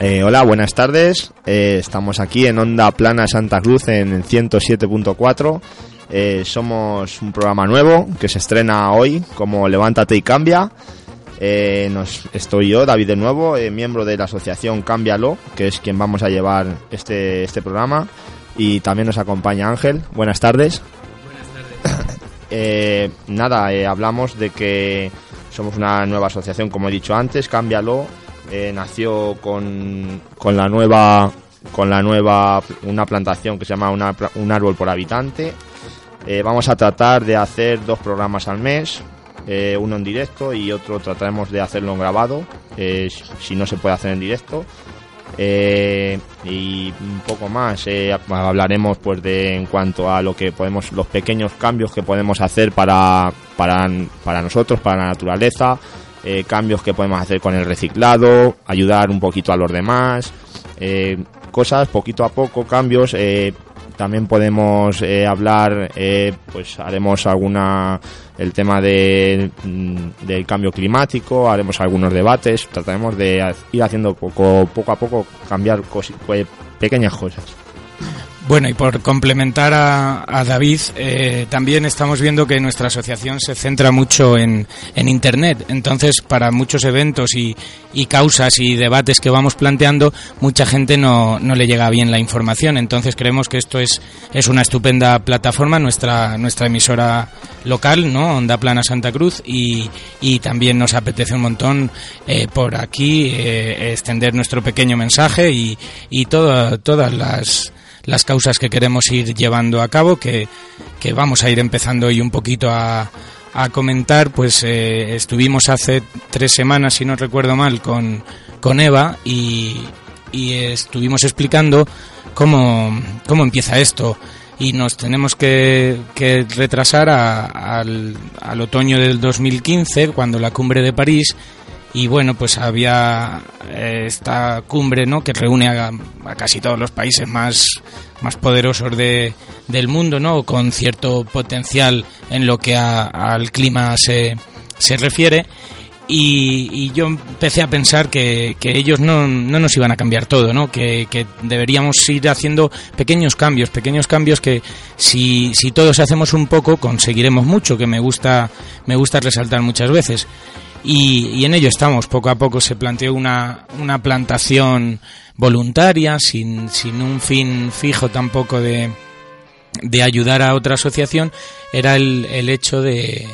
Eh, hola, buenas tardes. Eh, estamos aquí en Onda Plana Santa Cruz en 107.4. Eh, somos un programa nuevo que se estrena hoy como Levántate y Cambia. Nos, estoy yo, David de nuevo, miembro de la asociación Cámbialo, que es quien vamos a llevar este, este programa. Y también nos acompaña Ángel. Buenas tardes. Eh, nada, eh, hablamos de que somos una nueva asociación, como he dicho antes, Cámbialo. Eh, nació con, con la nueva con la nueva una plantación que se llama una un árbol por habitante. Eh, vamos a tratar de hacer dos programas al mes, eh, uno en directo y otro trataremos de hacerlo en grabado, si- no se puede hacer en directo. Y un poco más hablaremos pues de en cuanto a lo que podemos los pequeños cambios que podemos hacer para para, para nosotros para la naturaleza eh, cambios que podemos hacer con el reciclado ayudar un poquito a los demás eh, cosas poquito a poco cambios eh, también podemos eh, hablar eh, pues haremos alguna el tema de, mm, del cambio climático haremos algunos debates trataremos de ir haciendo poco poco a poco cambiar cosi- pues, pequeñas cosas Bueno, y por complementar a, a David, eh, también estamos viendo que nuestra asociación se centra mucho en, en Internet. Entonces, para muchos eventos y, y causas y debates que vamos planteando, mucha gente no, no le llega bien la información. Entonces, creemos que esto es, es una estupenda plataforma, nuestra, nuestra emisora local, ¿no? Onda Plana Santa Cruz, y, y también nos apetece un montón eh, por aquí eh, extender nuestro pequeño mensaje y, y todo- todas las las causas que queremos ir llevando a cabo, que, que vamos a ir empezando hoy un poquito a, a comentar, pues eh, estuvimos hace tres semanas, si no recuerdo mal, con, con Eva y, y estuvimos explicando cómo, cómo empieza esto. Y nos tenemos que, que retrasar a- al, al otoño del 2015, cuando la cumbre de París y bueno pues había eh, esta cumbre no que reúne a, casi todos los países más más poderosos de, del mundo no con cierto potencial en lo que a- al clima se, se refiere y, y yo empecé a pensar que, que ellos no, no nos iban a cambiar todo, ¿no? Que, que deberíamos ir haciendo pequeños cambios, pequeños cambios que si, si todos hacemos un poco conseguiremos mucho, que me gusta, me gusta resaltar muchas veces. Y, y en ello estamos, poco a poco se planteó una, una plantación voluntaria, sin, sin un fin fijo tampoco de, de ayudar a otra asociación, era el, el hecho de,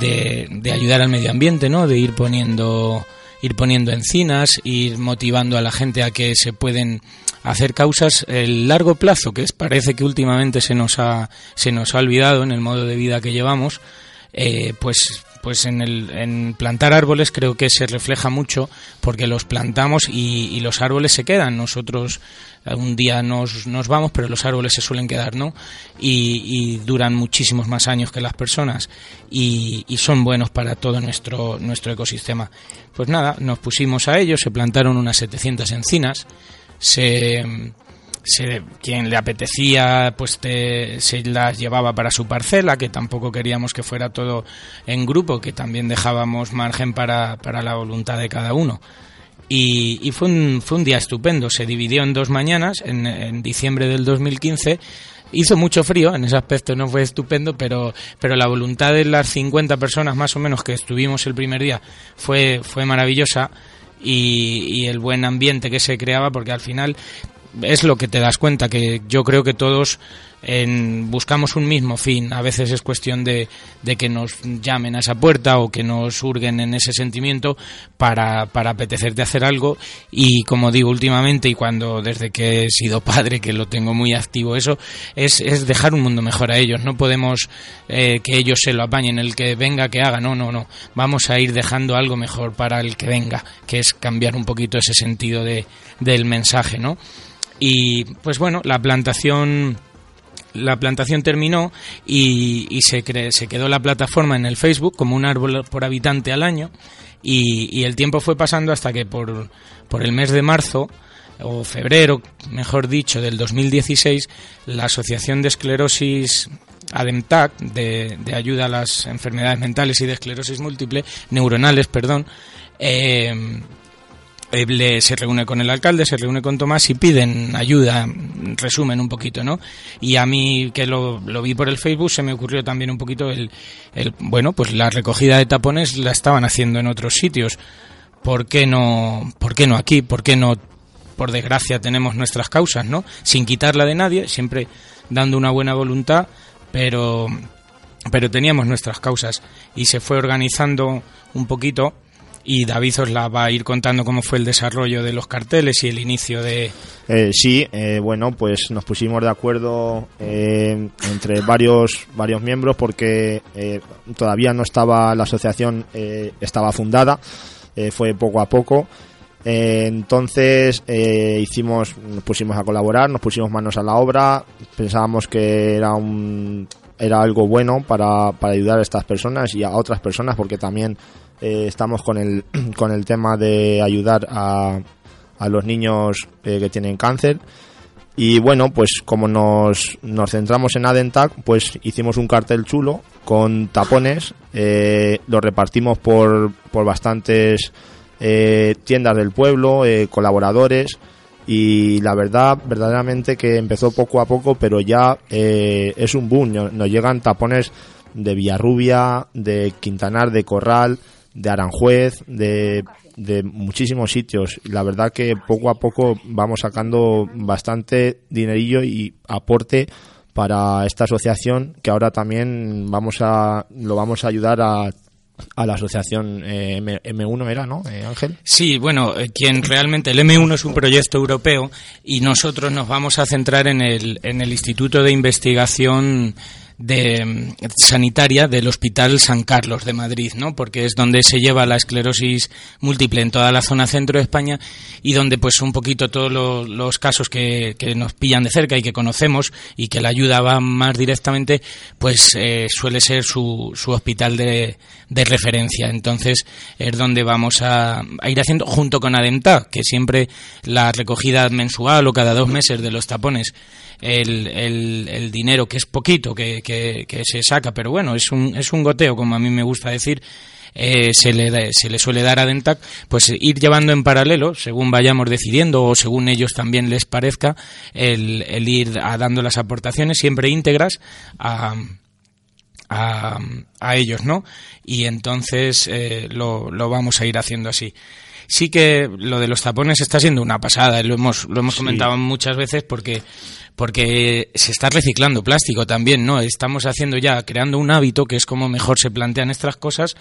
de, de ayudar al medio ambiente, ¿no? De ir poniendo ir poniendo encinas, ir motivando a la gente a que se pueden hacer causas. El largo plazo, que parece que últimamente se nos ha se nos ha olvidado en el modo de vida que llevamos, eh, pues pues en, el, en plantar árboles creo que se refleja mucho porque los plantamos y, los árboles se quedan. Nosotros eh, un día nos, nos vamos, pero los árboles se suelen quedar, ¿no? Y, y duran muchísimos más años que las personas y, y son buenos para todo nuestro, nuestro ecosistema. Pues nada, nos pusimos a ello, se plantaron unas 700 encinas, se se, quien le apetecía pues te- se las llevaba para su parcela, que tampoco queríamos que fuera todo en grupo, que también dejábamos margen para, para la voluntad de cada uno. Y, fue, un, fue un día estupendo, se dividió en dos mañanas, en, diciembre del 2015. Hizo mucho frío, en ese aspecto no fue estupendo, pero, pero la voluntad de las 50 personas más o menos que estuvimos el primer día fue, fue maravillosa y el buen ambiente que se creaba, porque al final es lo que te das cuenta, que yo creo que todos en- buscamos un mismo fin. A veces es cuestión de, de que nos llamen a esa puerta o que nos hurguen en ese sentimiento para, para apetecerte hacer algo. Y como digo últimamente, y cuando desde que he sido padre, que lo tengo muy activo eso, es, es dejar un mundo mejor a ellos. No podemos eh, que ellos se lo apañen, el que venga que haga. No, no, no. Vamos a ir dejando algo mejor para el que venga, que es cambiar un poquito ese sentido de, del mensaje, ¿no? Y pues bueno, la plantación la plantación terminó y, se, cre- se quedó la plataforma en el Facebook como un árbol por habitante al año. Y, y el tiempo fue pasando hasta que por, por el mes de marzo o febrero, mejor dicho, del 2016, la Asociación de Esclerosis ADEMTAC, de, de ayuda a las enfermedades mentales y de esclerosis múltiple, neuronales, perdón, eh, eh, se reúne con el alcalde, se reúne con Tomás y piden ayuda, resumen un poquito, ¿no? Y a mí, que lo, lo vi por el Facebook, se me ocurrió también un poquito el, el, bueno, pues la recogida de tapones la estaban haciendo en otros sitios. ¿Por qué no, por qué no aquí? ¿Por qué no, por desgracia, tenemos nuestras causas, ¿no? Sin quitarla de nadie, siempre dando una buena voluntad, pero, pero teníamos nuestras causas y se fue organizando un poquito y David os la va a ir contando cómo fue el desarrollo de los carteles y el inicio de... Eh, sí, eh, bueno, pues nos pusimos de acuerdo eh, entre varios, varios miembros porque todavía no estaba la asociación, estaba fundada, fue poco a poco. entonces hicimos, nos pusimos a colaborar, nos pusimos manos a la obra, pensábamos que era un era algo bueno para, para ayudar a estas personas y a otras personas porque también eh, estamos con el, con el tema de ayudar a, a los niños eh, que tienen cáncer. Y bueno, pues como nos, nos centramos en Adentac, pues hicimos un cartel chulo con tapones, eh, lo repartimos por, por bastantes tiendas del pueblo, colaboradores, y la verdad, verdaderamente que empezó poco a poco, pero ya es un boom, nos llegan tapones de Villarrubia, de Quintanar, de Corral, de Aranjuez, de, de muchísimos sitios. La verdad que poco a poco vamos sacando bastante dinerillo y aporte para esta asociación que ahora también vamos a lo vamos a ayudar a a la asociación eh, M 1 era, ¿no, eh, Ángel? Sí, bueno, eh, quien realmente el M1 es un proyecto europeo y nosotros nos vamos a centrar en el, en el Instituto de Investigación de sanitaria del Hospital San Carlos de Madrid, ¿no? Porque es donde se lleva la esclerosis múltiple en toda la zona centro de España y donde pues un poquito todos los, casos que, nos pillan de cerca y que conocemos y que la ayuda va más directamente, pues eh, suele ser su, su hospital de, de, referencia. Entonces es donde vamos a, a ir haciendo junto con Adenta, que siempre la recogida mensual o cada dos meses de los tapones el, el, dinero, que es poquito que, que, se saca, pero bueno, es un, es un goteo, como a mí me gusta decir, eh, se, le, se le suele dar a Dentac, pues ir llevando en paralelo, según vayamos decidiendo o según ellos también les parezca, el, el ir dando las aportaciones siempre íntegras a, a, a ellos, ¿no? Y entonces eh, lo, lo vamos a ir haciendo así sí que lo de los tapones está siendo una pasada, lo hemos, lo hemos comentado muchas veces porque porque se está reciclando plástico también, ¿no? Estamos haciendo ya, creando un hábito que es como mejor se plantean estas cosas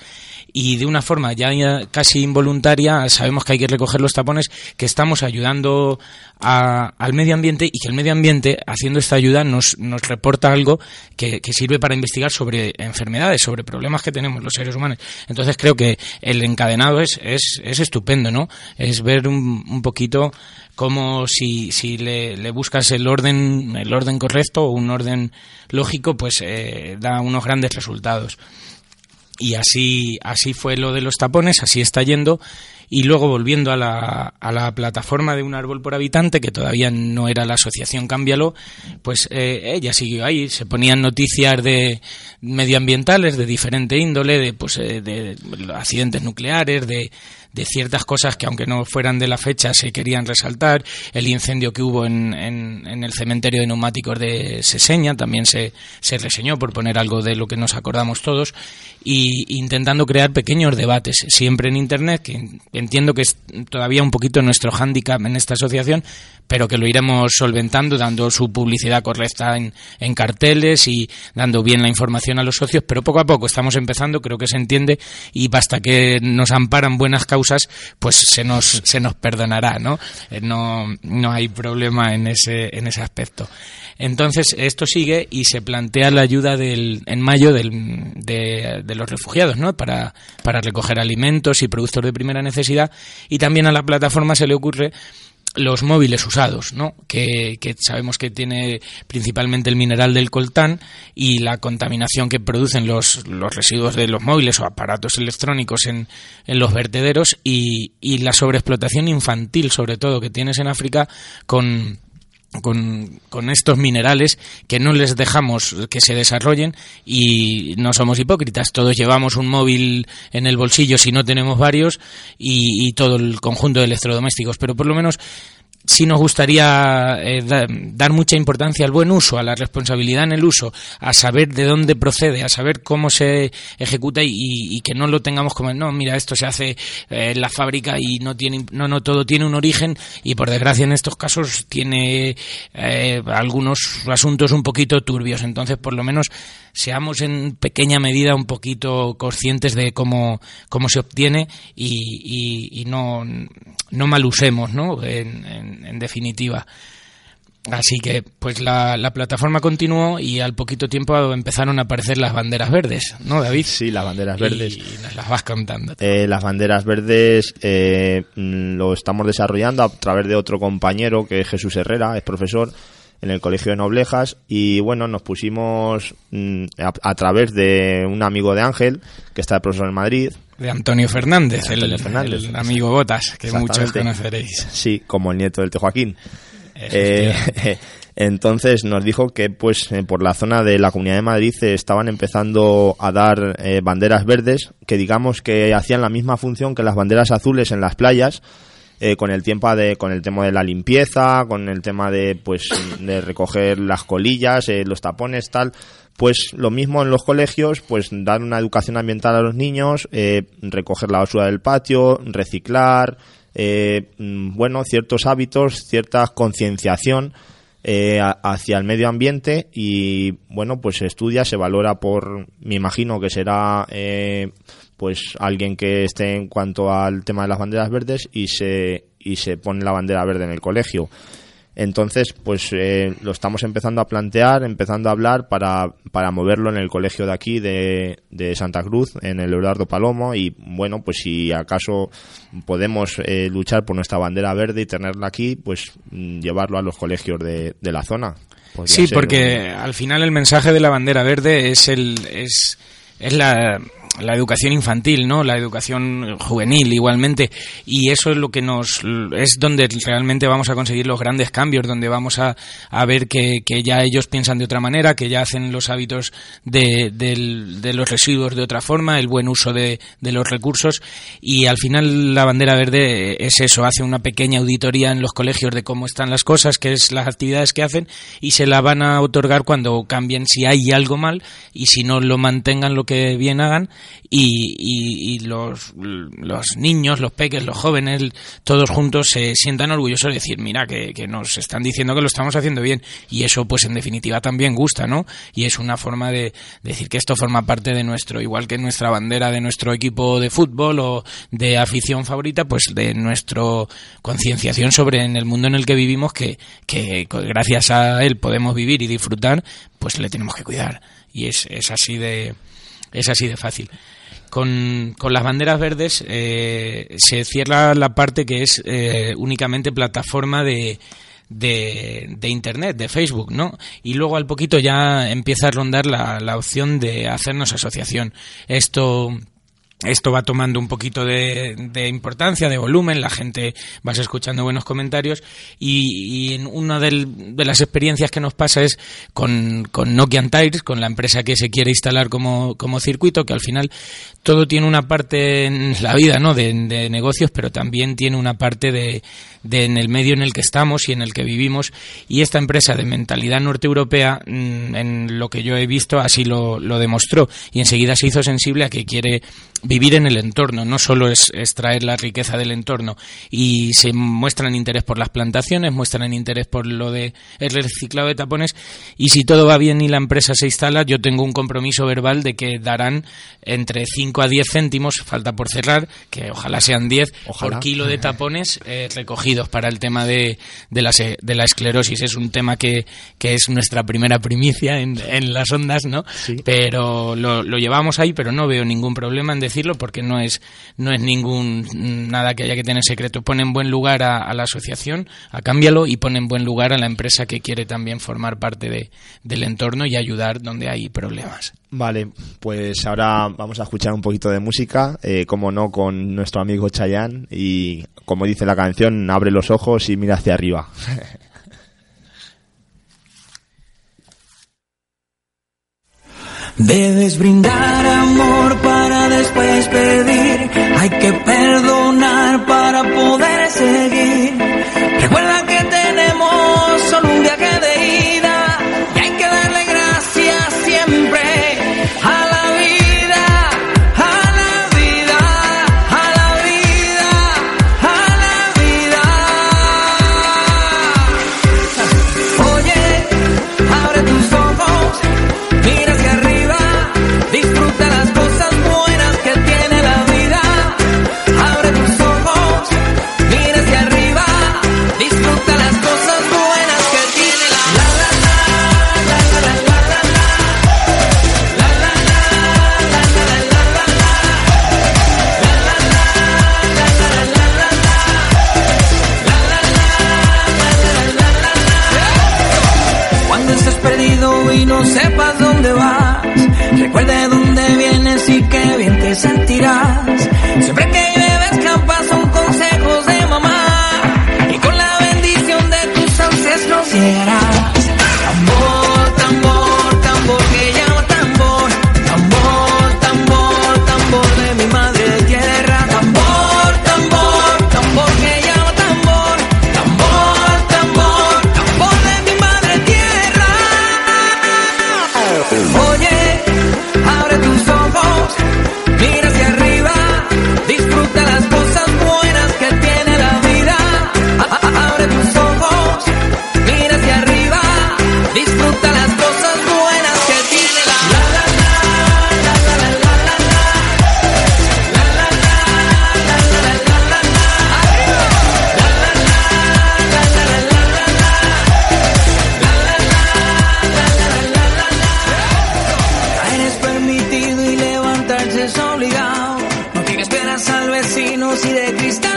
y de una forma ya casi involuntaria sabemos que hay que recoger los tapones, que estamos ayudando al medio ambiente y que el medio ambiente, haciendo esta ayuda, nos, nos reporta algo que, sirve para investigar sobre enfermedades, sobre problemas que tenemos los seres humanos. Entonces creo que el encadenado es, es, es estupendo, ¿no? Es ver un, un poquito como si, si le, buscas el orden, el orden correcto o un orden lógico, pues eh, da unos grandes resultados. Y así, así fue lo de los tapones, así está yendo. Y luego volviendo a la, a la plataforma de un árbol por habitante, que todavía no era la asociación Cámbialo, pues eh, ella siguió ahí. Se ponían noticias de medioambientales de diferente índole, de, pues, eh, de accidentes nucleares, de, de ciertas cosas que aunque no fueran de la fecha se querían resaltar. El incendio que hubo en, en, el cementerio de neumáticos de Seseña también se, se reseñó por poner algo de lo que nos acordamos todos y intentando crear pequeños debates siempre en Internet, que entiendo que es todavía un poquito nuestro hándicap en esta asociación, pero que lo iremos solventando dando su publicidad correcta en, en, carteles y dando bien la información a los socios, pero poco a poco estamos empezando, creo que se entiende y basta que nos amparan buenas causas, pues se nos, se nos perdonará, ¿no? Eh, no, no hay problema en ese, en ese aspecto. Entonces, esto sigue y se plantea la ayuda del, en mayo del, de, de los refugiados, ¿no? Para, para recoger alimentos y productos de primera necesidad y también a la plataforma se le ocurre los móviles usados, ¿no? Que, sabemos que tiene principalmente el mineral del coltán y la contaminación que producen los, los residuos de los móviles o aparatos electrónicos en, en los vertederos y, y la sobreexplotación infantil, sobre todo, que tienes en África con con, con, estos minerales que no les dejamos que se desarrollen y no somos hipócritas. Todos llevamos un móvil en el bolsillo si no tenemos varios y, y todo el conjunto de electrodomésticos, pero por lo menos sí nos gustaría eh, dar mucha importancia al buen uso, a la responsabilidad en el uso, a saber de dónde procede, a saber cómo se ejecuta y, que no lo tengamos como no, mira, esto se hace eh, en la fábrica y no tiene, no, no, todo tiene un origen y por desgracia en estos casos tiene eh, algunos asuntos un poquito turbios. Entonces, por lo menos seamos en pequeña medida un poquito conscientes de cómo, cómo se obtiene y, y, no, no mal usemos, ¿no? en, definitiva. Así que, pues la, la, plataforma continuó y al poquito tiempo empezaron a aparecer las banderas verdes, ¿no, David? Sí, las banderas verdes. Y nos las vas contando. Eh, las banderas verdes eh, lo estamos desarrollando a través de otro compañero que es Jesús Herrera, es profesor en el Colegio de Noblejas y bueno, nos pusimos mm, a, través de un amigo de Ángel, que está de profesor en Madrid. De Antonio Fernández, el, amigo Botas, que muchos conoceréis. Sí, como el nieto del Tejoaquín. Eh, entonces nos dijo que pues eh, por la zona de la Comunidad de Madrid estaban empezando a dar eh, banderas verdes que digamos que hacían la misma función que las banderas azules en las playas, eh, con el tiempo de con el tema de la limpieza con el tema de pues de recoger las colillas eh, los tapones tal pues lo mismo en los colegios pues dar una educación ambiental a los niños eh, recoger la basura del patio reciclar mm, bueno ciertos hábitos cierta concienciación hacia el medio ambiente y bueno pues se estudia se valora por me imagino que será pues alguien que esté en cuanto al tema de las banderas verdes y se y se pone la bandera verde en el colegio. Entonces, pues eh, lo estamos empezando a plantear, empezando a hablar para, para moverlo en el colegio de aquí, de, de Santa Cruz, en el Eduardo Palomo. Y bueno, pues si acaso podemos eh, luchar por nuestra bandera verde y tenerla aquí, pues mm, llevarlo a los colegios de, de la zona. sí, porque al final el mensaje de la bandera verde es el es, es la la educación infantil, ¿no? La educación juvenil igualmente y eso es lo que nos es donde realmente vamos a conseguir los grandes cambios, donde vamos a, a ver que, que, ya ellos piensan de otra manera, que ya hacen los hábitos de, de, los residuos de otra forma, el buen uso de, de, los recursos y al final la bandera verde es eso, hace una pequeña auditoría en los colegios de cómo están las cosas, qué es las actividades que hacen y se la van a otorgar cuando cambien si hay algo mal y si no lo mantengan lo que bien hagan y, los, los, niños, los peques, los jóvenes, todos juntos se sientan orgullosos de decir, mira, que, que, nos están diciendo que lo estamos haciendo bien y eso pues en definitiva también gusta, ¿no? Y es una forma de decir que esto forma parte de nuestro, igual que nuestra bandera de nuestro equipo de fútbol o de afición favorita, pues de nuestra concienciación sobre en el mundo en el que vivimos que, que gracias a él podemos vivir y disfrutar, pues le tenemos que cuidar. Y es, es así de es así de fácil. Con, con las banderas verdes eh, se cierra la parte que es eh, únicamente plataforma de, de, de, Internet, de Facebook, ¿no? Y luego al poquito ya empieza a rondar la, la opción de hacernos asociación. Esto esto va tomando un poquito de, importancia, de volumen, la gente va escuchando buenos comentarios y, y una de las experiencias que nos pasa es con, con Nokia Tires, con la empresa que se quiere instalar como, como circuito, que al final todo tiene una parte en la vida ¿no? de negocios, pero también tiene una parte de, de, en el medio en el que estamos y en el que vivimos. Y esta empresa de mentalidad norte-europea, mm, en lo que yo he visto, así lo, lo demostró. Y enseguida se hizo sensible a que quiere vivir en el entorno, no solo es extraer la riqueza del entorno. Y se muestran interés por las plantaciones, muestran interés por lo de el reciclado de tapones. Y si todo va bien y la empresa se instala, yo tengo un compromiso verbal de que darán entre 5 a 10 céntimos, falta por cerrar, que ojalá sean 10 por kilo de tapones eh, recogidos para el tema de, de, la, de la esclerosis. Es un tema que, que es nuestra primera primicia en, en las ondas, ¿no? Pero lo, lo llevamos ahí, pero no veo ningún problema en decirlo porque no es, no es ningún nada que haya que tener secreto. Pone en buen lugar a, la asociación, a Cámbialo, y pone en buen lugar a la empresa que quiere también formar parte de, del entorno y ayudar donde hay problemas. Vale, pues ahora vamos a escuchar un poquito de música, eh, como no, con nuestro amigo Chayanne y como dice la canción, abre los ojos y mira hacia arriba. Debes brindar amor para después pedir, hay que perdonar para poder seguir. Recuerda que tenemos solo un viaje vecinos y de cristal.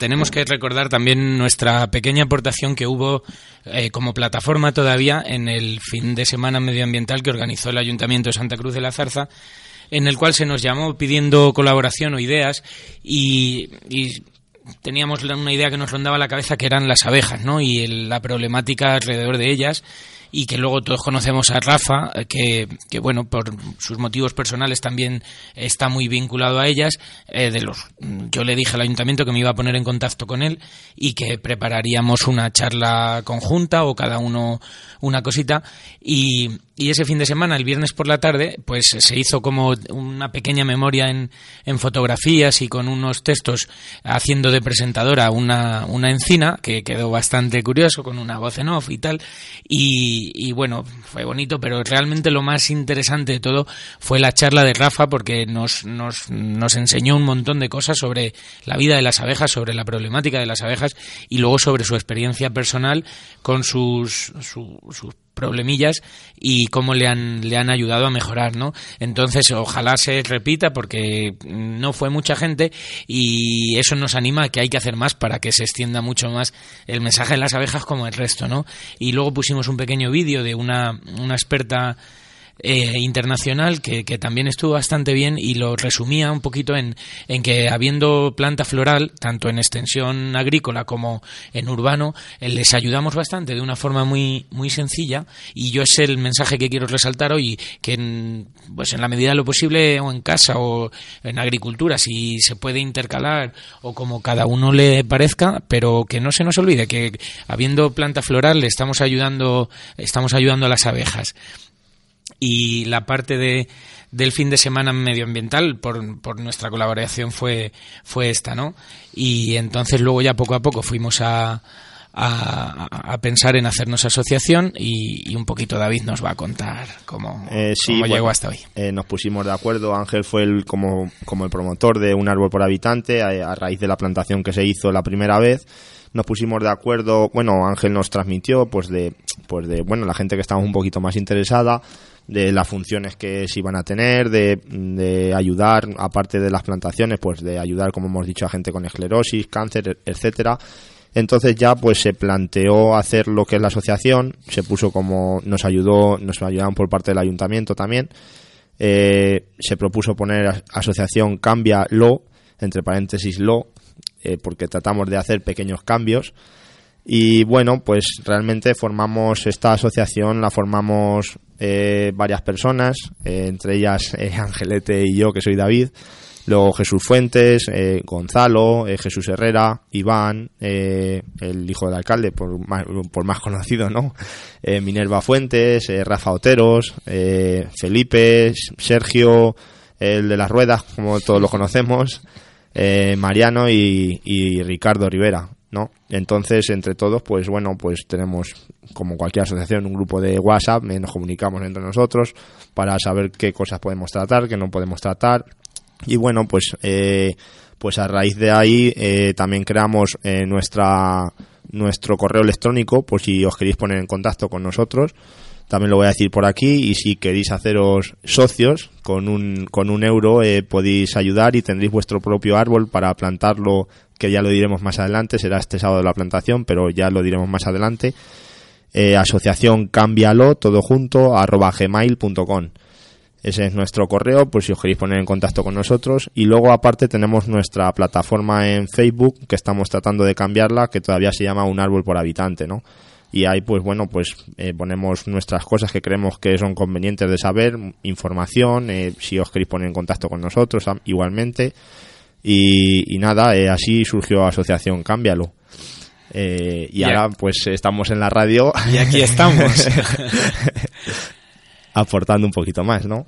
Tenemos que recordar también nuestra pequeña aportación que hubo eh, como plataforma todavía en el fin de semana medioambiental que organizó el Ayuntamiento de Santa Cruz de la Zarza, en el cual se nos llamó pidiendo colaboración o ideas y, teníamos una idea que nos rondaba la cabeza que eran las abejas, ¿no? Y el- la problemática alrededor de ellas y que luego todos conocemos a Rafa, eh, que, que, bueno, por sus motivos personales también está muy vinculado a ellas. eh, de los, yo le dije al ayuntamiento que me iba a poner en contacto con él y que prepararíamos una charla conjunta o cada uno una cosita. Y, y ese fin de semana, el viernes por la tarde, pues se hizo como una pequeña memoria en, en fotografías y con unos textos haciendo de presentadora una, una encina, que quedó bastante curioso, con una voz en off y tal. Y, y bueno, fue bonito, pero realmente lo más interesante de todo fue la charla de Rafa, porque nos, nos, nos enseñó un montón de cosas sobre la vida de las abejas, sobre la problemática de las abejas y luego sobre su experiencia personal con sus, su- sus problemillas y cómo le han, le han ayudado a mejorar, ¿no? Entonces, ojalá se repita porque no fue mucha gente y eso nos anima a que hay que hacer más para que se extienda mucho más el mensaje de las abejas como el resto, ¿no? Y luego pusimos un pequeño vídeo de una, una experta eh, internacional que, que, también estuvo bastante bien y lo resumía un poquito en, en, que habiendo planta floral, tanto en extensión agrícola como en urbano, eh, les ayudamos bastante de una forma muy, muy sencilla. Y yo es el mensaje que quiero resaltar hoy, que en, pues en la medida de lo posible o en casa o en agricultura, si se puede intercalar o como cada uno le parezca, pero que no se nos olvide que habiendo planta floral le estamos ayudando, estamos ayudando a las abejas y la parte de, del fin de semana medioambiental por, por nuestra colaboración fue, fue esta, ¿no? Y entonces luego ya poco a poco fuimos a, a, pensar en hacernos asociación y, un poquito David nos va a contar cómo, eh, llegó hasta hoy. Eh, nos pusimos de acuerdo, Ángel fue el, como, como el promotor de un árbol por habitante a, a raíz de la plantación que se hizo la primera vez nos pusimos de acuerdo, bueno, Ángel nos transmitió pues de pues de bueno, la gente que estaba un poquito más interesada de las funciones que se iban a tener, de, ayudar, aparte de las plantaciones, pues de ayudar, como hemos dicho, a gente con esclerosis, cáncer, etcétera. Entonces ya pues se planteó hacer lo que es la asociación, se puso como nos ayudó, nos ayudaron por parte del ayuntamiento también. Eh, se propuso poner asociación Cambia Lo, entre paréntesis Lo, eh, porque tratamos de hacer pequeños cambios y bueno, pues realmente formamos esta asociación, la formamos eh, varias personas, eh, entre ellas eh, Angelete y yo, que soy David, luego Jesús Fuentes, Gonzalo, Jesús Herrera, Iván, el hijo del alcalde, por más, por más conocido, ¿no? Minerva Fuentes, Rafa Oteros, Felipe, Sergio, el de las ruedas, como todos lo conocemos, Mariano y Ricardo Rivera. Entonces, entre todos, pues bueno, pues tenemos, como cualquier asociación, un grupo de WhatsApp, eh, nos comunicamos entre nosotros para saber qué cosas podemos tratar, qué no podemos tratar. Y bueno, pues, eh, pues a raíz de ahí eh, también creamos nuestra, nuestro correo electrónico, por si os queréis poner en contacto con nosotros. También lo voy a decir por aquí y si queréis haceros socios con un, con un euro podéis ayudar y tendréis vuestro propio árbol para plantarlo que ya lo diremos más adelante, será este sábado la plantación, pero ya lo diremos más adelante. Eh, asociación Cámbialo, todo junto, arroba gmail.com. Ese es nuestro correo, por si os queréis poner en contacto con nosotros. Y luego, aparte, tenemos nuestra plataforma en Facebook, que estamos tratando de cambiarla, que todavía se llama Un Árbol por Habitante, ¿no? Y ahí, pues bueno, pues eh, ponemos nuestras cosas que creemos que son convenientes de saber, información, eh, si os queréis poner en contacto con nosotros, igualmente. Y, nada, eh, así surgió Asociación Cámbialo. Eh, y, ahora pues estamos en la radio. Y aquí estamos. aportando un poquito más, ¿no?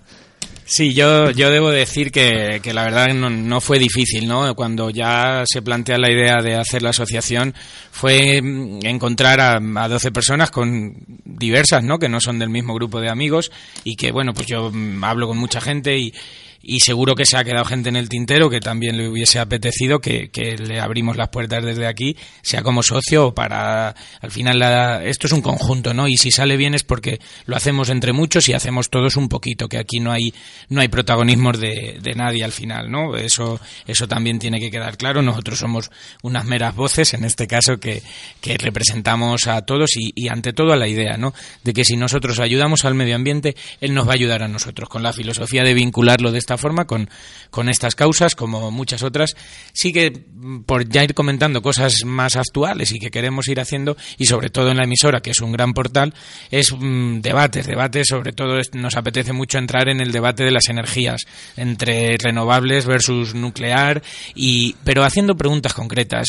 Sí, yo, yo debo decir que, que la verdad no, no, fue difícil, ¿no? Cuando ya se plantea la idea de hacer la asociación, fue mm, encontrar a, a 12 personas con diversas, ¿no? Que no son del mismo grupo de amigos y que, bueno, pues yo mm, hablo con mucha gente y, y seguro que se ha quedado gente en el tintero que también le hubiese apetecido que, le abrimos las puertas desde aquí, sea como socio o para, al final esto es un conjunto, ¿no? Y si sale bien es porque lo hacemos entre muchos y hacemos todos un poquito, que aquí no hay, no hay protagonismos de, de nadie al final, ¿no? Eso, eso también tiene que quedar claro. Nosotros somos unas meras voces, en este caso, que, que representamos a todos y, y ante todo a la idea, ¿no? De que si nosotros ayudamos al medio ambiente, él nos va a ayudar a nosotros, con la filosofía de vincularlo de esta forma con, con estas causas, como muchas otras. Sí que, mm, por ya ir comentando cosas más actuales y que queremos ir haciendo, y sobre todo en la emisora, que es un gran portal, es mm, debates, debates, sobre todo nos apetece mucho entrar en el debate de las energías, entre renovables versus nuclear, y, pero haciendo preguntas concretas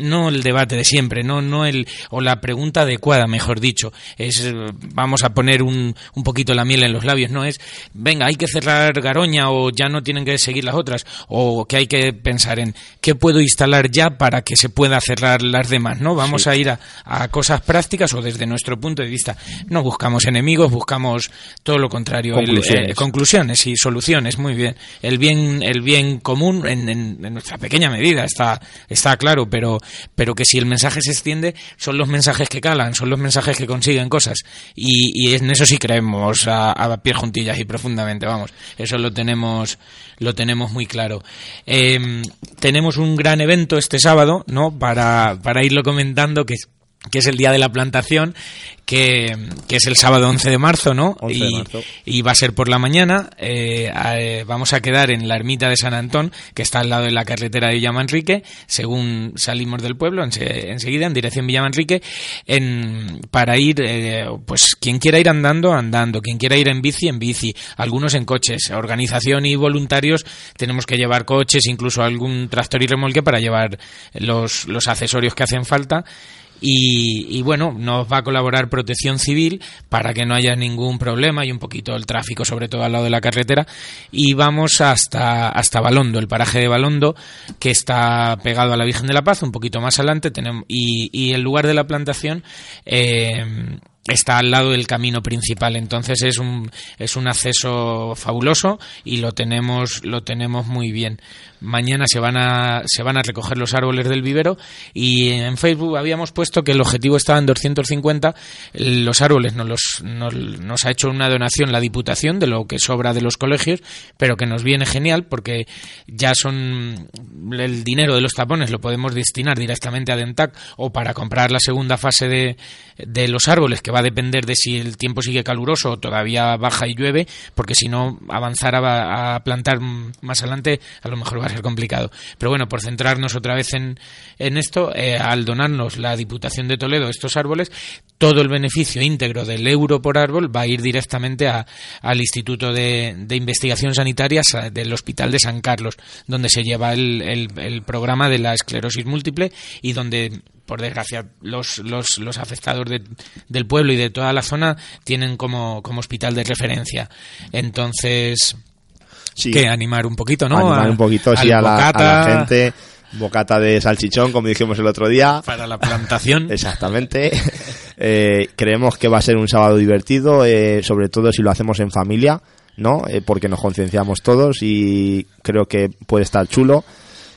no el debate de siempre, no, no el, o la pregunta adecuada, mejor dicho, es vamos a poner un, un poquito la miel en los labios, no es venga, hay que cerrar Garoña o ya no tienen que seguir las otras, o que hay que pensar en qué puedo instalar ya para que se pueda cerrar las demás, ¿no? Vamos a ir a, a, cosas prácticas o desde nuestro punto de vista. No buscamos enemigos, buscamos todo lo contrario, conclusiones, eh, conclusiones y soluciones, muy bien. El bien, el bien común en, en, en nuestra pequeña medida está, está claro, pero pero que si el mensaje se extiende, son los mensajes que calan, son los mensajes que consiguen cosas. Y, en eso sí creemos a, a pie juntillas y profundamente, vamos. Eso lo tenemos, lo tenemos muy claro. Em, tenemos un gran evento este sábado, ¿no? Para, para irlo comentando, que que es el día de la plantación, que, que es el sábado 11 de marzo, ¿no? 11 de y, marzo. y va a ser por la mañana. eh, eh, vamos a quedar en la ermita de San Antón, que está al lado de la carretera de Villamanrique, según salimos del pueblo, ense- enseguida, en dirección Villamanrique, en, para ir, eh, pues quien quiera ir andando, andando, quien quiera ir en bici, en bici, algunos en coches. Organización y voluntarios tenemos que llevar coches, incluso algún tractor y remolque para llevar los, los accesorios que hacen falta. Y, y, bueno, nos va a colaborar Protección Civil para que no haya ningún problema y un poquito el tráfico, sobre todo al lado de la carretera. Y vamos hasta, hasta Balondo, el paraje de Balondo, que está pegado a la Virgen de la Paz, un poquito más adelante. Tenemos, y, y el lugar de la plantación. Eh, está al lado del camino principal. Entonces es un es un acceso fabuloso y lo tenemos lo tenemos muy bien. Mañana se van a se van a recoger los árboles del vivero y en Facebook habíamos puesto que el objetivo estaba en 250 los árboles nos los nos, nos ha hecho una donación la diputación de lo que sobra de los colegios pero que nos viene genial porque ya son el dinero de los tapones lo podemos destinar directamente a Dentac o para comprar la segunda fase de, de los árboles que va a depender de si el tiempo sigue caluroso o todavía baja y llueve, porque si no avanzar a, a plantar más adelante a lo mejor va a ser complicado. Pero bueno, por centrarnos otra vez en, en esto, eh, al donarnos la Diputación de Toledo estos árboles, todo el beneficio íntegro del euro por árbol va a ir directamente a, al Instituto de, de Investigación Sanitarias del Hospital de San Carlos, donde se lleva el, el, el programa de la esclerosis múltiple y donde por desgracia, los, los, los afectados de, del pueblo y de toda la zona tienen como, como hospital de referencia. Entonces, Sí. que animar un poquito, ¿no? Animar A- un poquito, sí, a la, a la bocata gente. Bocata de salchichón, como dijimos el otro día. Para la plantación. Exactamente. Eh, creemos que va a ser un sábado divertido, eh, sobre todo si lo hacemos en familia, ¿no? Eh, porque nos concienciamos todos y creo que puede estar chulo.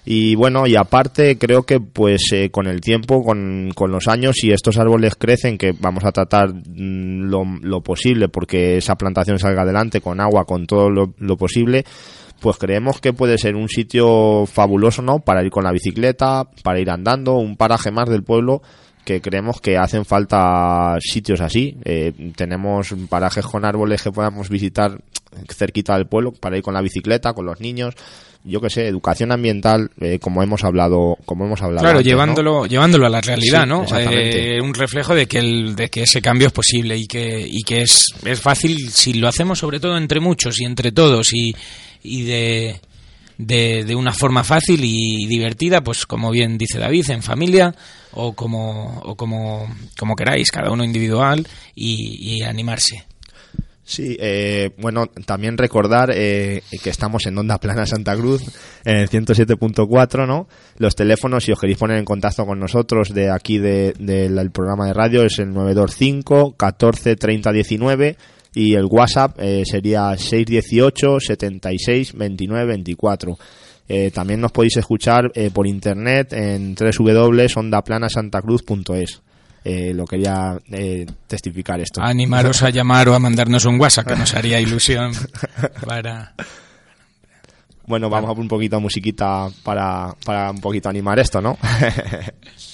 Y bueno, y aparte creo que pues eh, con el tiempo, con, con los años, si estos árboles crecen, que vamos a tratar mm, lo, lo posible porque esa plantación salga adelante con agua, con todo lo, lo posible, pues creemos que puede ser un sitio fabuloso, ¿no? Para ir con la bicicleta, para ir andando, un paraje más del pueblo que creemos que hacen falta sitios así. Eh, tenemos parajes con árboles que podamos visitar cerquita del pueblo para ir con la bicicleta, con los niños. Yo que sé, educación ambiental, eh, como hemos hablado, como hemos hablado. Claro, antes, ¿no? llevándolo, llevándolo a la realidad, Sí, ¿no? Eh, un reflejo de que el, de que ese cambio es posible y que, y que es, es fácil si lo hacemos sobre todo entre muchos y entre todos y, y de, de, de una forma fácil y divertida, pues como bien dice David, en familia o como, o como, como queráis, cada uno individual y, y animarse. Sí, eh, bueno, también recordar eh, que estamos en Onda Plana Santa Cruz, en el 107.4, ¿no? Los teléfonos, si os queréis poner en contacto con nosotros de aquí de- del el programa de radio, es el 925 14 30 19 y el WhatsApp eh, sería 618 76 29 24. Eh, también nos podéis escuchar eh, por internet en www.ondaplanaSantaCruz.es. Eh, lo quería eh, testificar esto. Animaros a llamar o a mandarnos un WhatsApp, que nos haría ilusión para... Bueno, vamos a un poquito de musiquita para, para un poquito animar esto, ¿no?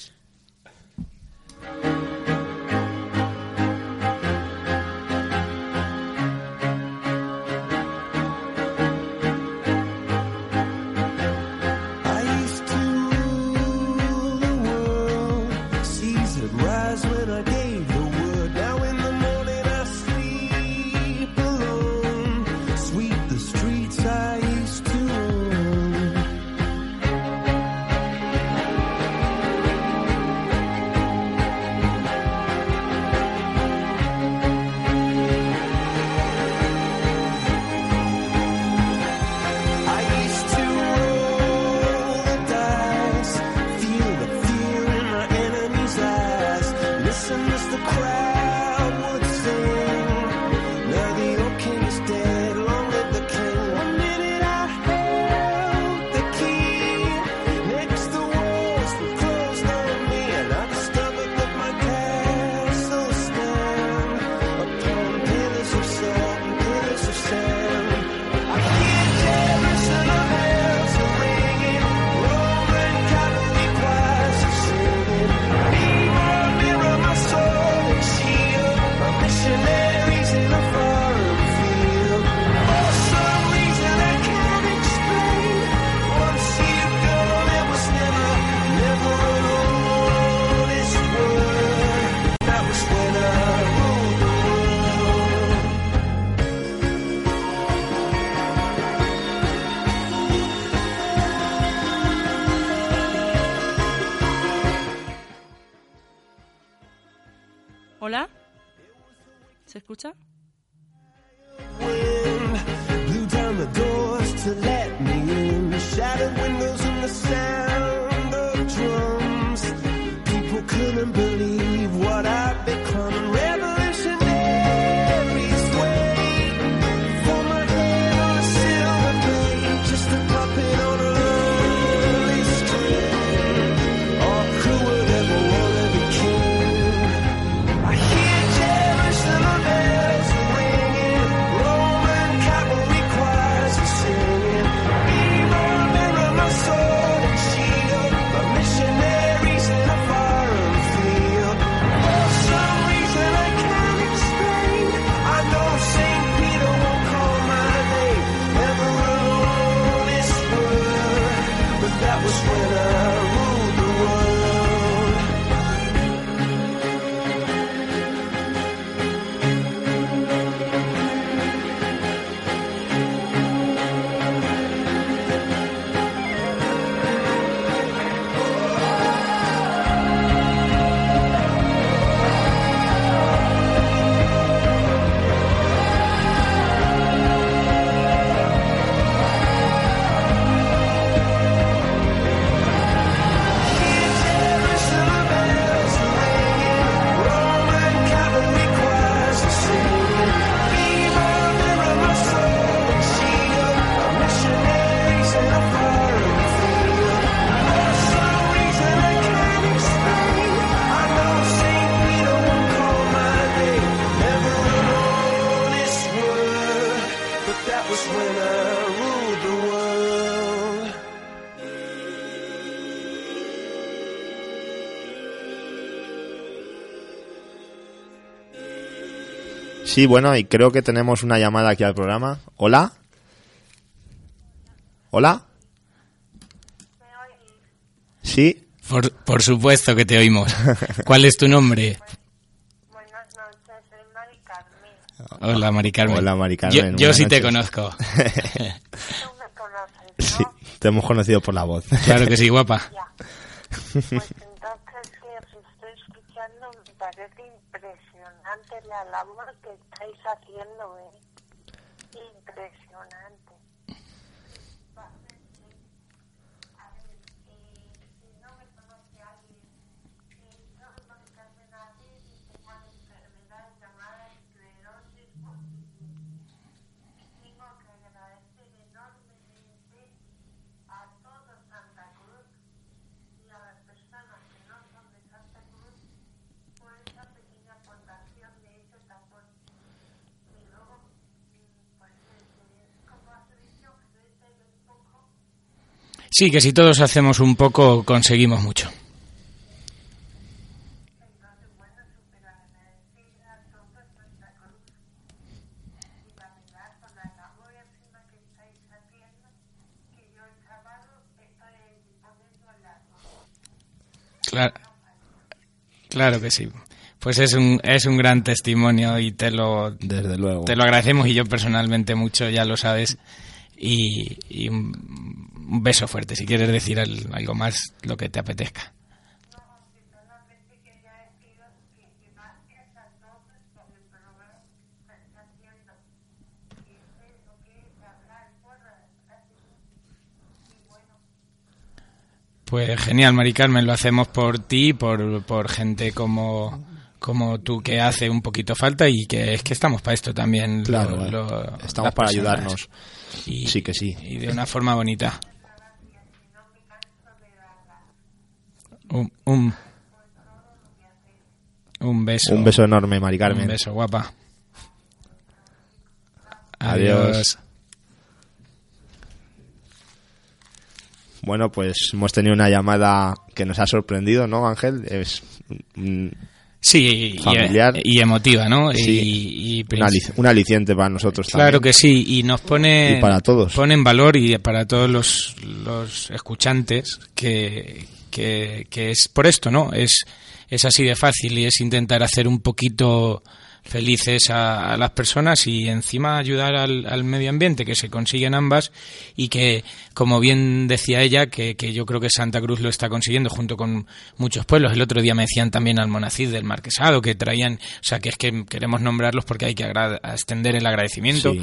Sí, bueno, y creo que tenemos una llamada aquí al programa. Hola. Hola. Sí. Por, por supuesto que te oímos. ¿Cuál es tu nombre? Buenas noches, soy Mari Carmen. Hola, Mari Carmen. Hola, Mari Yo, Carmen, yo buenas sí te conozco. Tú me conoces, ¿no? Sí, te hemos conocido por la voz. Claro que sí, guapa. Ya. Pues entonces que os estoy escuchando, me parece impresionante la labor que estáis haciendo, ¿eh? Impresionante. A ver, eh, si no me conoce alguien, eh, yo soy Mari Carmen Aziz y tengo una enfermedad llamada esclerosis múltiple. Tengo que agradecer enormemente a todo Santa Cruz y a las personas que no son de Santa Cruz por esa pequeña aportación de ese tapón. Y luego, mm, pues, eh, como has dicho, crecer un poco Sí, que si todos hacemos un poco, conseguimos mucho. Claro, claro que sí. Pues es un, es un gran testimonio y te lo, Desde luego. te lo agradecemos y yo personalmente mucho, ya lo sabes. Y, y un, beso fuerte, si quieres decir al- algo más, lo que te apetezca. Pues genial, Mari Carmen, lo hacemos por ti, por, por gente como, como tú que hace un poquito falta y que es que estamos para esto también. Claro, lo- eh. lo- estamos para personas. ayudarnos. Y, Sí que sí. Y de una forma bonita. Un, un, un beso. Un beso enorme, Mari Carmen. Un beso, guapa. Adiós. Bueno, pues hemos tenido una llamada que nos ha sorprendido, ¿no, Ángel? Es mm, Sí, y- Familiar. y, emotiva, ¿no? Sí. Y, y un, alic- un aliciente para nosotros Claro también. que sí, y nos pone, Y para todos. pone en valor y para todos los, los escuchantes que, que, que es por esto, ¿no? Es, es así de fácil y es intentar hacer un poquito felices a, a las personas y encima ayudar al, al medio ambiente, que se consiguen ambas y que, como bien decía ella, que, que yo creo que Santa Cruz lo está consiguiendo junto con muchos pueblos. El otro día me decían también Almonacid del Marquesado, que traían, o sea, que es que queremos nombrarlos porque hay que extender el agradecimiento, Sí.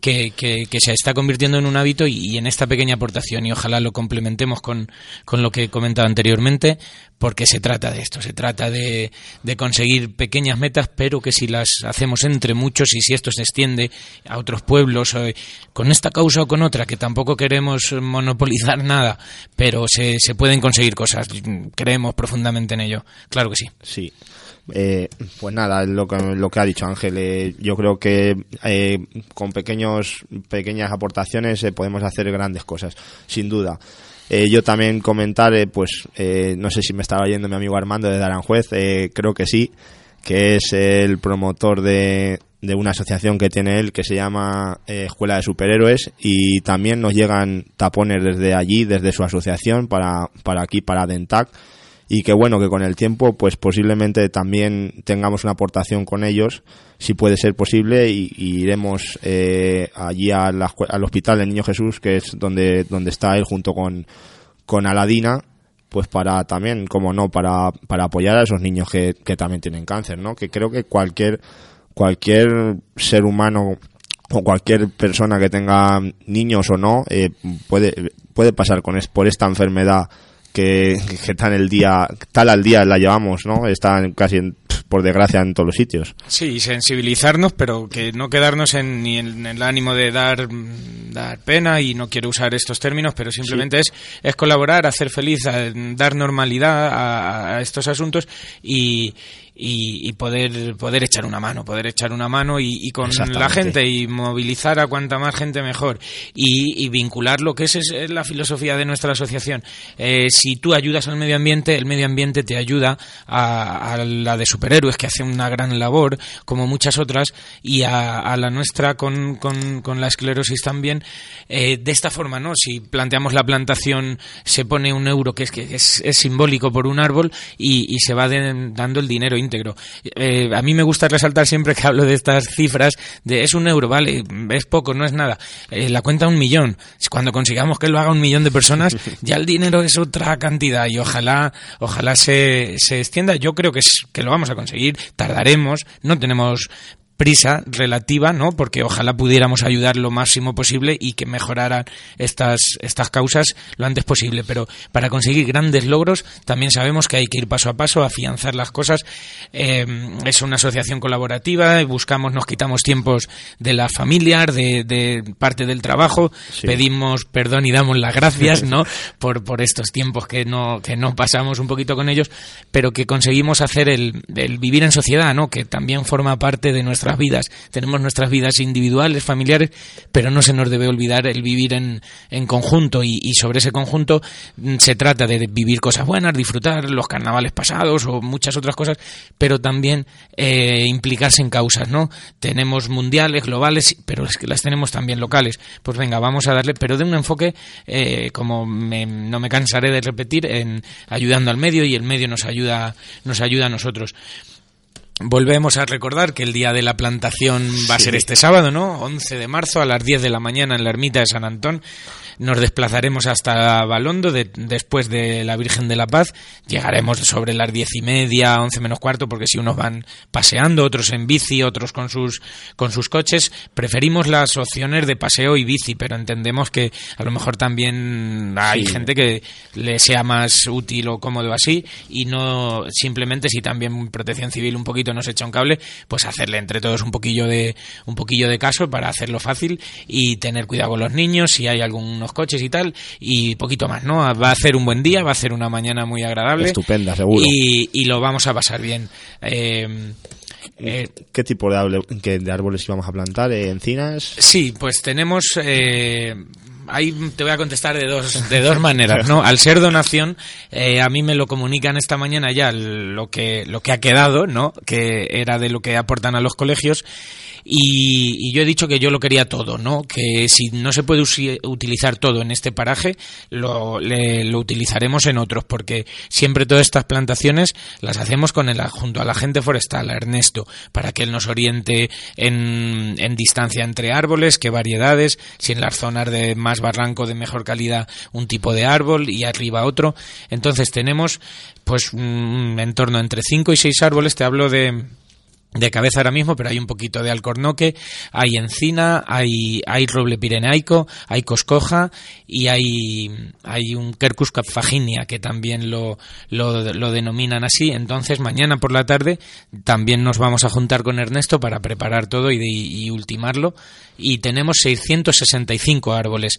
que, que, que se está convirtiendo en un hábito y, y en esta pequeña aportación, y ojalá lo complementemos con, con lo que he comentado anteriormente, porque se trata de esto, se trata de, de conseguir pequeñas metas, pero que si hacemos entre muchos y si esto se extiende a otros pueblos, eh, con esta causa o con otra, que tampoco queremos monopolizar nada, pero se, se pueden conseguir cosas, creemos profundamente en ello, claro que sí. Sí. Eh, pues nada, lo que, lo que ha dicho Ángel, eh, yo creo que eh, con pequeños, pequeñas aportaciones eh, podemos hacer grandes cosas, sin duda. Eh, yo también comentar, pues no sé si me estaba yendo mi amigo Armando de Aranjuez, creo que sí, que es el promotor de, de una asociación que tiene él que se llama eh, Escuela de Superhéroes y también nos llegan tapones desde allí, desde su asociación para, para aquí, para Dentac. Y que bueno que con el tiempo pues posiblemente también tengamos una aportación con ellos si puede ser posible y, iremos eh, allí al hospital del Niño Jesús que es donde donde está él junto con con Aladina pues para también como no para para apoyar a esos niños que, que también tienen cáncer no que creo que cualquier cualquier ser humano o cualquier persona que tenga niños o no eh, puede puede pasar con es, por esta enfermedad que, que tan el día tal al día la llevamos no está casi en- por desgracia en todos los sitios. Sí, sensibilizarnos, pero que no quedarnos en, ni en el ánimo de dar, dar pena, y no quiero usar estos términos, pero simplemente es, es colaborar, hacer feliz, dar normalidad a, a estos asuntos y, y, y poder, poder echar una mano, poder echar una mano y, y con la gente y movilizar a cuanta más gente mejor y, y vincular lo que es, es la filosofía de nuestra asociación. Eh, si tú ayudas al medio ambiente, el medio ambiente te ayuda a, a la de superhéroes que hace una gran labor, como muchas otras, y a, a la nuestra con, con, con la esclerosis también. Eh, de esta forma, ¿no? Si planteamos la plantación, se pone un euro que es que es, es simbólico por un árbol y, y se va de- dando el dinero íntegro. Eh, a mí me gusta resaltar siempre que hablo de estas cifras de es un euro, vale, es poco, no es nada. Eh, la cuenta un millón. Cuando consigamos que lo haga un millón de personas, ya el dinero es otra cantidad y ojalá, ojalá se, se extienda. Yo creo que, es, que lo vamos a conseguir, tardaremos, no tenemos prisa relativa, ¿no? Porque ojalá pudiéramos ayudar lo máximo posible y que mejoraran estas, estas causas lo antes posible. Pero para conseguir grandes logros también sabemos que hay que ir paso a paso, afianzar las cosas. Eh, es una asociación colaborativa, buscamos, nos quitamos tiempos de la familia, de, de parte del trabajo, Sí. pedimos perdón y damos las gracias, ¿no? Por, por estos tiempos que no, que no pasamos un poquito con ellos, pero que conseguimos hacer el, el vivir en sociedad, ¿no? Que también forma parte de nuestras vidas. Tenemos nuestras vidas individuales, familiares, pero no se nos debe olvidar el vivir en, en conjunto y, sobre ese conjunto mm, se trata de vivir cosas buenas, disfrutar los carnavales pasados o muchas otras cosas, pero también eh, implicarse en causas, ¿no? Tenemos mundiales, globales, pero es que las tenemos también locales. Pues venga, vamos a darle, pero de un enfoque, eh, como me- no me cansaré de repetir, en ayudando al medio y el medio nos ayuda, nos ayuda a nosotros. Volvemos a recordar que el día de la plantación va a ser este sábado, ¿no? 11 de marzo a las 10 de la mañana en la ermita de San Antón. Nos desplazaremos hasta Balondo de- después de la Virgen de la Paz. Llegaremos sobre las diez y media, 11 menos cuarto, porque si unos van paseando, otros en bici, otros con sus, con sus coches. Preferimos las opciones de paseo y bici, pero entendemos que a lo mejor también hay Sí. gente que le sea más útil o cómodo así y no simplemente si también Protección Civil un poquito nos echa un cable, pues hacerle entre todos un poquillo de un poquillo de caso para hacerlo fácil y tener cuidado con los niños si hay coches y tal y poquito más, ¿no? Va a hacer un buen día, va a ser una mañana muy agradable. Estupenda, seguro. Y, y lo vamos a pasar bien. Eh, eh, ¿Qué tipo de, de árboles íbamos a plantar? Eh, ¿Encinas? Sí, pues tenemos. Eh, ahí te voy a contestar de dos, de dos maneras, ¿no? Al ser donación, eh, a mí me lo comunican esta mañana ya lo que, lo que ha quedado, ¿no? Que era de lo que aportan a los colegios. Y, y yo he dicho que yo lo quería todo, ¿no? Que si no se puede utilizar todo en este paraje, lo, le- utilizaremos en otros, porque siempre todas estas plantaciones las hacemos con el, junto a la gente forestal, a Ernesto, para que él nos oriente en, en distancia entre árboles, qué variedades, si en las zonas de más barranco de mejor calidad un tipo de árbol y arriba otro. Entonces tenemos pues en torno entre 5 y 6 árboles, te hablo de de cabeza ahora mismo, pero hay un poquito de alcornoque, hay encina, hay, hay roble pirenaico, hay coscoja y hay, hay un Quercus capfaginia que también lo, lo, lo denominan así. Entonces mañana por la tarde también nos vamos a juntar con Ernesto para preparar todo y, y ultimarlo y tenemos 665 árboles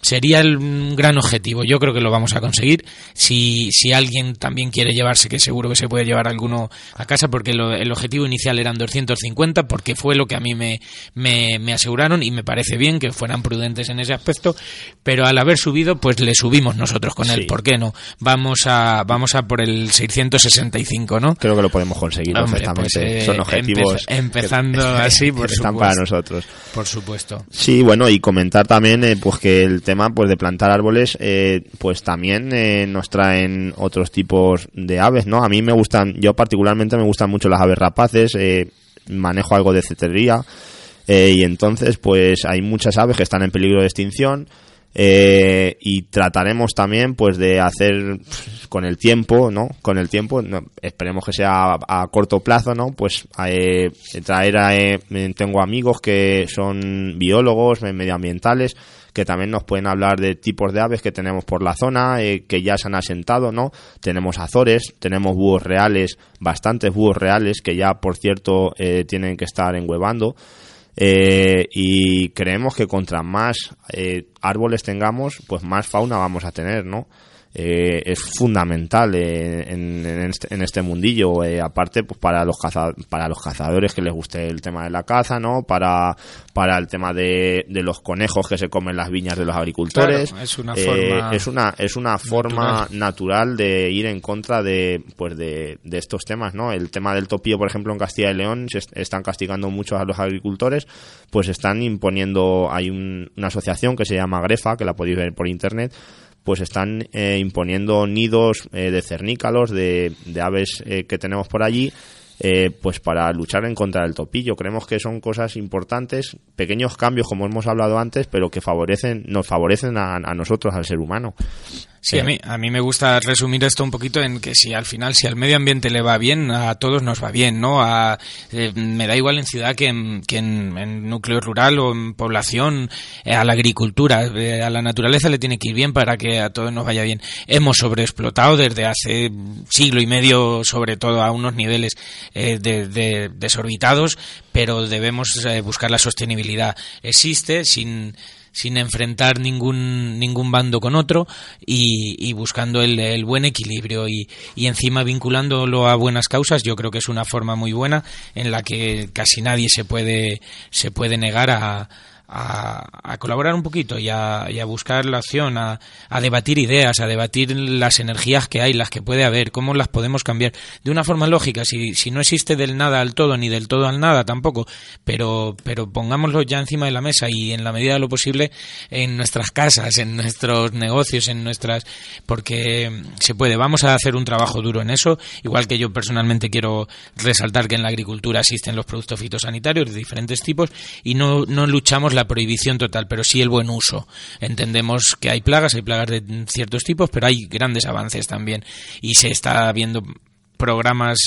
sería el mm, gran objetivo. Yo creo que lo vamos a conseguir. Si, si alguien también quiere llevarse, que seguro que se puede llevar alguno a casa, porque lo- el objetivo inicial eran 250, porque fue lo que a mí me, me, me aseguraron y me parece bien que fueran prudentes en ese aspecto. Pero al haber subido, pues le subimos nosotros con él. Sí. ¿Por qué no? Vamos a, vamos a por el 665, ¿no? Creo que lo podemos conseguir Hombre, perfectamente. pues, eh, Son objetivos empeza- empezando que- así, por están supuesto. para nosotros. Por supuesto. Sí, bueno, y comentar también eh, pues que el tema pues de plantar árboles eh, pues también eh, nos traen otros tipos de aves, ¿no? A mí me gustan, yo particularmente me gustan mucho las aves rapaces, eh, manejo algo de cetrería eh, y entonces pues hay muchas aves que están en peligro de extinción y trataremos también pues de hacer con el tiempo no con el tiempo esperemos que sea a, corto plazo no pues eh, traer a, eh, tengo amigos que son biólogos medioambientales que también nos pueden hablar de tipos de aves que tenemos por la zona eh, que ya se han asentado no tenemos azores tenemos búhos reales bastantes búhos reales que ya por cierto eh, tienen que estar enhuevando eh, y creemos que contra más eh, árboles tengamos, pues más fauna vamos a tener, ¿no? Eh, es fundamental eh, en, en este, en este mundillo, eh, aparte pues para los caza- para los cazadores que les guste el tema de la caza, ¿no? Para, para el tema de, de los conejos que se comen las viñas de los agricultores. Claro, es una Eh, forma es una es una forma natural de ir en contra de pues de, de estos temas no el tema del topío por ejemplo en Castilla y León se est- están castigando mucho a los agricultores pues están imponiendo hay un- una asociación que se llama Grefa que la podéis ver por internet pues están eh, imponiendo nidos eh, de cernícalos de, de aves eh, que tenemos por allí eh, pues para luchar en contra del topillo. Creemos que son cosas importantes, pequeños cambios como hemos hablado antes, pero que favorecen, nos favorecen a, a nosotros, al ser humano. Sí, a mí, a mí me gusta resumir esto un poquito en que si al final, si al medio ambiente le va bien, a todos nos va bien, ¿no? A, eh, me da igual en ciudad que en, que en, en núcleo rural o en población, eh, a la agricultura, eh, a la naturaleza le tiene que ir bien para que a todos nos vaya bien. Hemos sobreexplotado desde hace siglo y medio, sobre todo a unos niveles eh, de, de- desorbitados, pero debemos eh, buscar la sostenibilidad. Existe sin sin enfrentar ningún ningún bando con otro y, y buscando el, el buen equilibrio y, y encima vinculándolo a buenas causas yo creo que es una forma muy buena en la que casi nadie se puede se puede negar a, a, a colaborar un poquito y a, y a buscar la acción, a, a debatir ideas, a debatir las energías que hay, las que puede haber, cómo las podemos cambiar. De una forma lógica, si, si no existe del nada al todo ni del todo al nada tampoco, pero, pero pongámoslo ya encima de la mesa y en la medida de lo posible en nuestras casas, en nuestros negocios, en nuestras... porque se puede, vamos a hacer un trabajo duro en eso, igual que yo personalmente quiero resaltar que en la agricultura existen los productos fitosanitarios de diferentes tipos y no, no luchamos la prohibición total, pero sí el buen uso. Entendemos que hay plagas, hay plagas de ciertos tipos, pero hay grandes avances también y se está viendo programas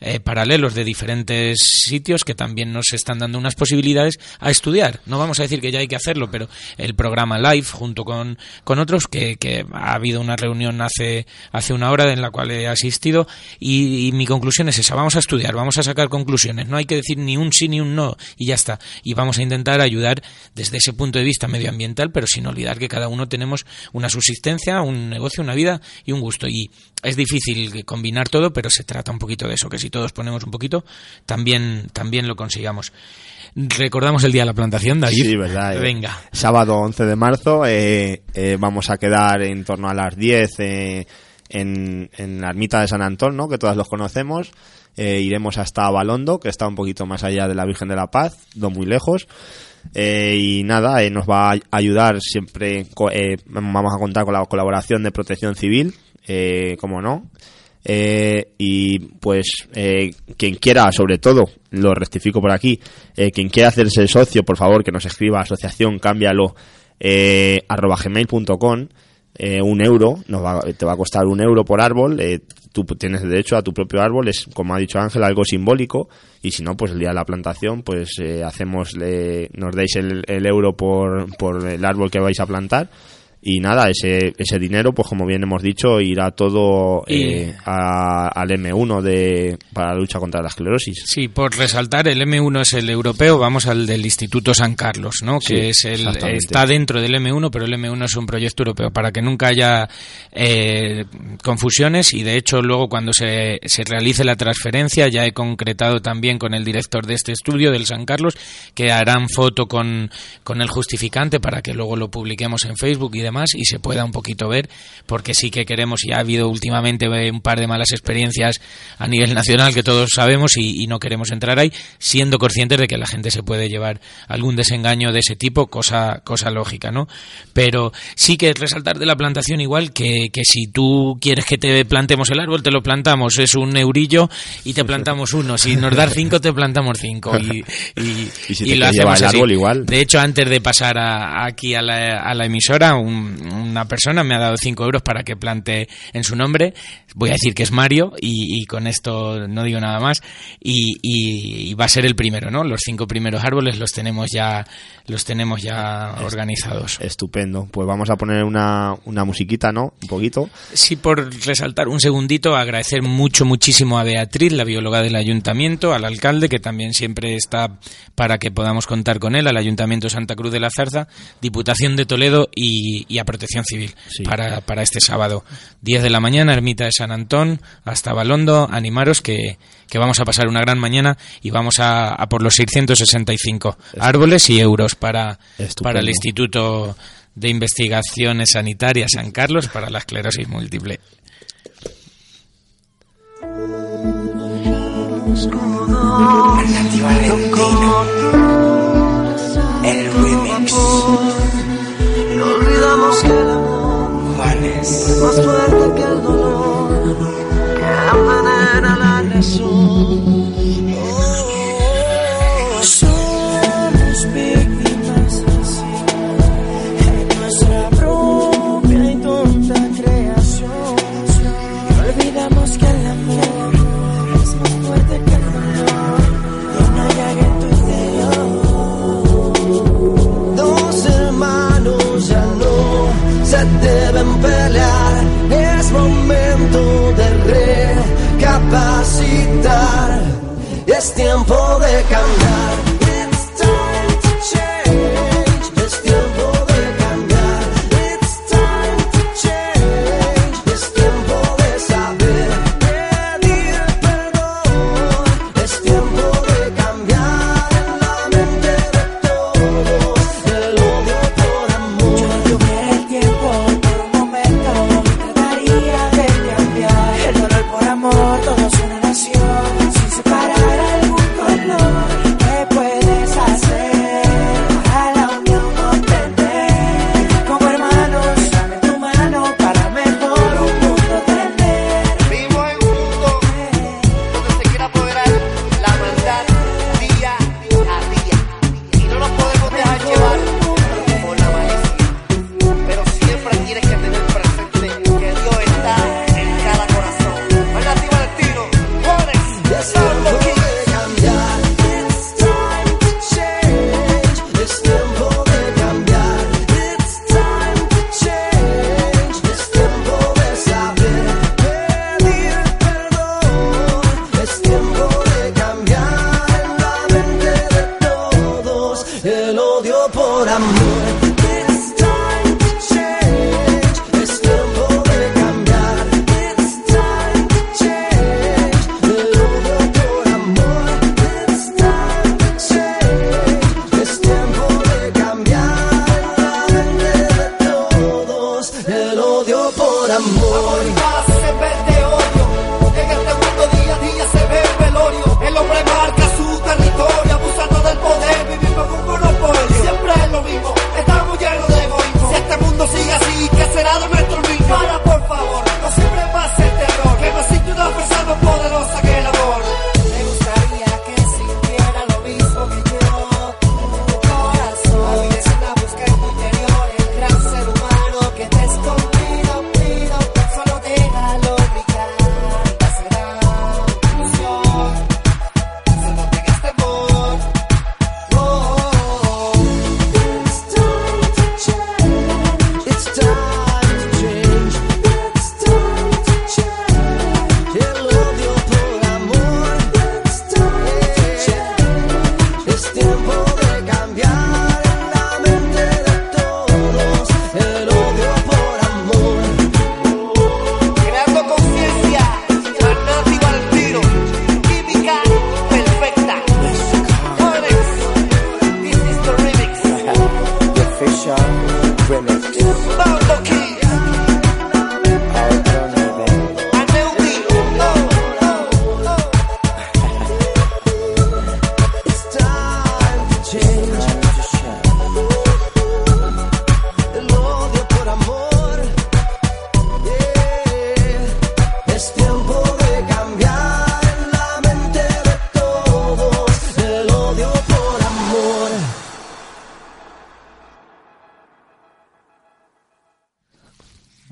eh, paralelos de diferentes sitios que también nos están dando unas posibilidades a estudiar. No vamos a decir que ya hay que hacerlo, pero el programa Live junto con, con otros, que, que ha habido una reunión hace, hace una hora en la cual he asistido y, mi conclusión es esa. Vamos a estudiar, vamos a sacar conclusiones. No hay que decir ni un sí ni un no y ya está. Y vamos a intentar ayudar desde ese punto de vista medioambiental, pero sin olvidar que cada uno tenemos una subsistencia, un negocio, una vida y un gusto. Y es difícil combinar todo, pero se trata un poquito de eso, que si todos ponemos un poquito, también, también lo consigamos. Recordamos el día de la plantación, David. Sí, verdad. eh. Venga. Sábado 11 de marzo eh, eh, vamos a quedar en torno a las 10 eh, en, en la ermita de San Antón, ¿no? que todas los conocemos. eh, iremos hasta Balondo, que está un poquito más allá de la Virgen de la Paz, no muy lejos. Eh, y nada, eh, nos va a ayudar siempre, eh, vamos a contar con la colaboración de Protección Civil, eh, como no. Eh, y pues eh, quien quiera, sobre todo, lo rectifico por aquí, eh, quien quiera hacerse socio, por favor, que nos escriba asociación, cámbialo, eh, arroba gmail.com, eh, un euro, nos va- te va a costar un euro por árbol, tú tienes derecho a tu propio árbol, es como ha dicho Ángel, algo simbólico, y si no, pues el día de la plantación, pues hacemos, eh, nos deis el, el euro por, por el árbol que vais a plantar, y nada, ese, ese dinero, pues como bien hemos dicho, irá todo eh, a- al M1 de, para la lucha contra la esclerosis. Sí, por resaltar, el M1 es el europeo, vamos al del Instituto San Carlos, ¿no? Sí, que es el, está dentro del M1, pero el M1 es un proyecto europeo, para que nunca haya eh, confusiones y de hecho luego cuando se, se realice la transferencia ya he concretado también con el director de este estudio, del San Carlos, que harán foto con, con el justificante para que luego lo publiquemos en Facebook y demás y se pueda un poquito ver, porque sí que queremos, ya ha habido últimamente eh, un par de malas experiencias a nivel nacional que todos sabemos y, y no queremos entrar ahí, siendo conscientes de que la gente se puede llevar algún desengaño de ese tipo, cosa, cosa lógica, ¿no? Pero sí que resaltar de la plantación igual que, que si tú quieres que te plantemos el árbol, te lo plantamos, es un eurillo y te plantamos uno, si nos das cinco, te plantamos cinco y, y, Y si y te lo hacemos el así. árbol, igual. De hecho, antes de pasar a- aquí a la, a la emisora, un- una persona me ha dado 5 euros para que plante en su nombre. Voy a decir que es Mario y, y con esto no digo nada más. Y, y- y va a ser el primero, ¿no? Los cinco primeros árboles los tenemos ya, los tenemos ya organizados. Estupendo. Pues vamos a poner una, una musiquita, ¿no? Un poquito. Sí, por resaltar un segundito, agradecer mucho, muchísimo a Beatriz, la bióloga del ayuntamiento, al alcalde, que también siempre está para que podamos contar con él, al Ayuntamiento Santa Cruz de la Zarza, Diputación de Toledo y, y a Protección Civil Sí. para, para este sábado. 10 de la mañana, Ermita de San Antón, hasta Balondo, animaros que, que vamos a pasar una gran mañana y vamos a, a por los 665 árboles y euros para, Estupendo. para el Instituto de Investigaciones Sanitarias San Carlos para la esclerosis múltiple. Olvidamos que el amor. Más fuerte que el dolor, que envenena la razón.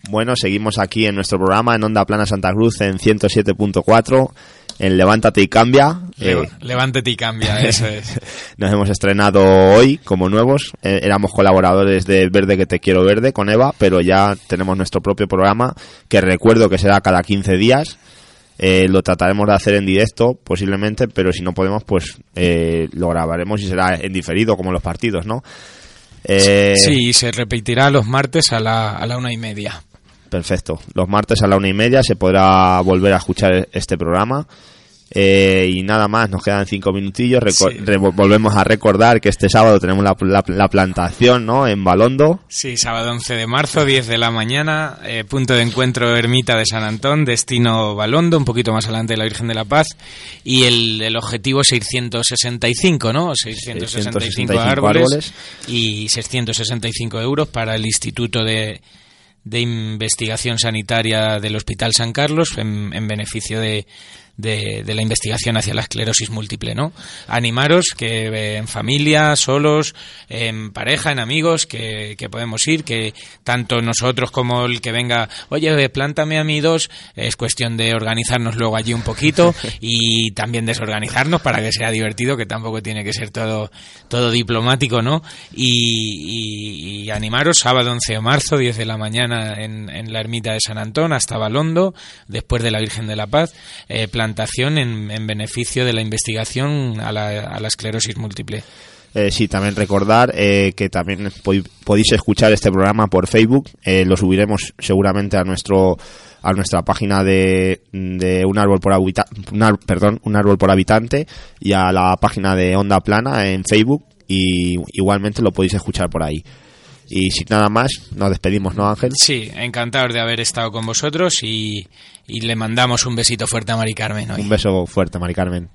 Bueno, seguimos aquí en nuestro programa en Onda Plana Santa Cruz en 107.4 en Levántate y Cambia. Eh, levántate y cambia, eso es. nos hemos estrenado hoy como nuevos. Eh, éramos colaboradores de Verde que te quiero verde con Eva, pero ya tenemos nuestro propio programa que recuerdo que será cada 15 días. Eh, lo trataremos de hacer en directo posiblemente, pero si no podemos, pues eh, lo grabaremos y será en diferido como los partidos, ¿no? Eh, Sí, se repetirá los martes a la, a la una y media. Perfecto. Los martes a la una y media se podrá volver a escuchar este programa. Eh, y nada más, nos quedan cinco minutillos. Reco- Sí. re- volvemos a recordar que este sábado tenemos la, la- la plantación ¿no? en Balondo. Sí, sábado 11 de marzo, 10 de la mañana, eh, punto de encuentro Ermita de San Antón, destino Balondo, un poquito más adelante de la Virgen de la Paz, y el, el objetivo 665, ¿no? 665, 665 árboles, árboles. y 665 euros para el Instituto de, de Investigación Sanitaria del Hospital San Carlos en, en beneficio de, de, de la investigación hacia la esclerosis múltiple, ¿no? Animaros que eh, en familia, solos, en pareja, en amigos, que, que podemos ir, que tanto nosotros como el que venga, oye, plántame a mí dos, es cuestión de organizarnos luego allí un poquito y también desorganizarnos para que sea divertido, que tampoco tiene que ser todo, todo diplomático, ¿no? Y, y- y animaros, sábado 11 de marzo, 10 de la mañana en, en la ermita de San Antón, hasta Balondo, después de la Virgen de la Paz, eh, plantación en, en beneficio de la investigación a la, a la esclerosis múltiple. Eh, sí, también recordar eh, que también pod- podéis escuchar este programa por Facebook. Eh, lo subiremos seguramente a nuestro a nuestra página de, de un árbol por habita- un perdón, un árbol por habitante y a la página de Onda Plana en Facebook y igualmente lo podéis escuchar por ahí. Y sin nada más, nos despedimos, ¿no, Ángel? Sí, encantados de haber estado con vosotros y, y le mandamos un besito fuerte a Mari Carmen hoy. Un beso fuerte, Mari Carmen.